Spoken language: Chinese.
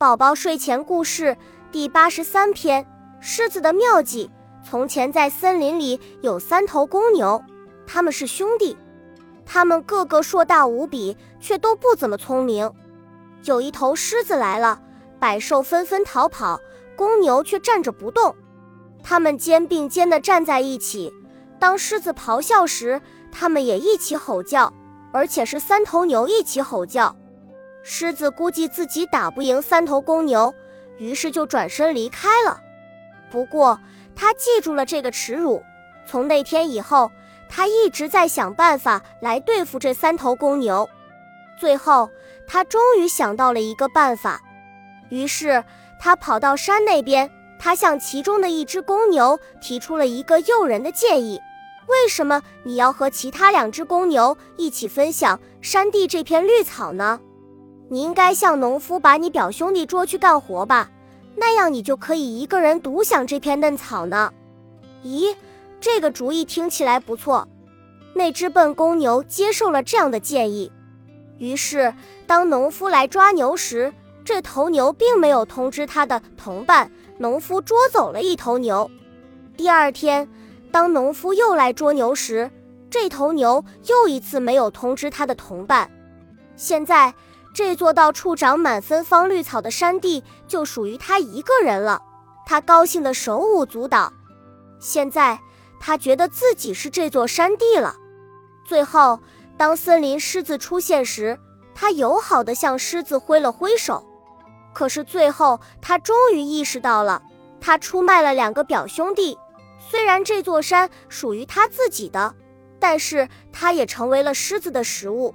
宝宝睡前故事第八十三篇：狮子的妙计。从前在森林里有三头公牛，他们是兄弟，他们个个硕大无比，却都不怎么聪明。有一头狮子来了，百兽纷纷逃跑，公牛却站着不动。他们肩并肩地站在一起，当狮子咆哮时，他们也一起吼叫，而且是三头牛一起吼叫。狮子估计自己打不赢三头公牛，于是就转身离开了。不过，他记住了这个耻辱。从那天以后，他一直在想办法来对付这三头公牛。最后，他终于想到了一个办法。于是，他跑到山那边，他向其中的一只公牛提出了一个诱人的建议：“为什么你要和其他两只公牛一起分享山地这片绿草呢？”你应该向农夫把你表兄弟捉去干活吧，那样你就可以一个人独享这片嫩草呢。咦，这个主意听起来不错。那只笨公牛接受了这样的建议。于是，当农夫来抓牛时，这头牛并没有通知他的同伴，农夫捉走了一头牛。第二天，当农夫又来捉牛时，这头牛又一次没有通知他的同伴。现在。这座到处长满芬芳绿草的山地就属于他一个人了，他高兴得手舞足蹈。现在他觉得自己是这座山地了。最后，当森林狮子出现时，他友好地向狮子挥了挥手。可是最后，他终于意识到了，他出卖了两个表兄弟。虽然这座山属于他自己的，但是他也成为了狮子的食物。